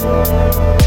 Música